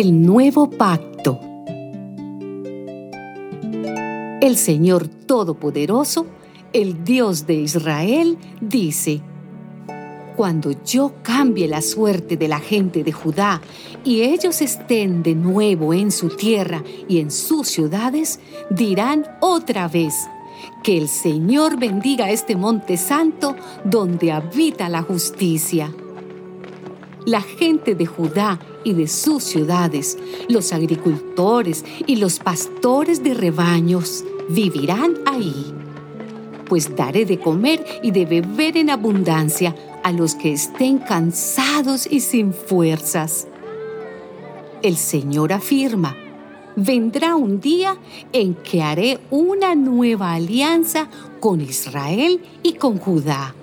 El nuevo pacto. El Señor Todopoderoso, el Dios de Israel, dice, Cuando yo cambie la suerte de la gente de Judá y ellos estén de nuevo en su tierra y en sus ciudades, dirán otra vez, que el Señor bendiga este monte santo donde habita la justicia la gente de Judá y de sus ciudades, los agricultores y los pastores de rebaños vivirán ahí. Pues daré de comer y de beber en abundancia a los que estén cansados y sin fuerzas. El Señor afirma, vendrá un día en que haré una nueva alianza con Israel y con Judá.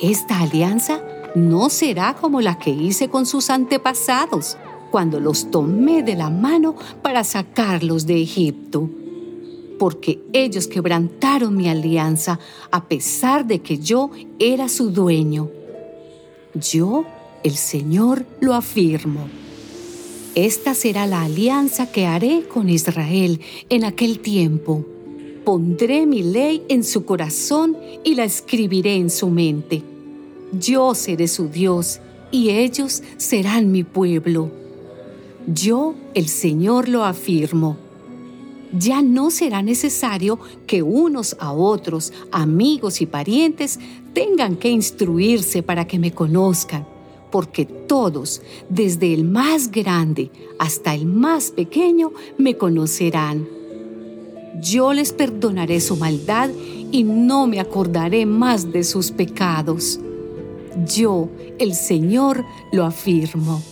Esta alianza no será como la que hice con sus antepasados, cuando los tomé de la mano para sacarlos de Egipto. Porque ellos quebrantaron mi alianza a pesar de que yo era su dueño. Yo, el Señor, lo afirmo. Esta será la alianza que haré con Israel en aquel tiempo. Pondré mi ley en su corazón y la escribiré en su mente yo seré su Dios y ellos serán mi pueblo. Yo, el Señor, lo afirmo. Ya no será necesario que unos a otros, amigos y parientes, tengan que instruirse para que me conozcan, porque todos, desde el más grande hasta el más pequeño, me conocerán. Yo les perdonaré su maldad y no me acordaré más de sus pecados. Yo, el Señor, lo afirmo.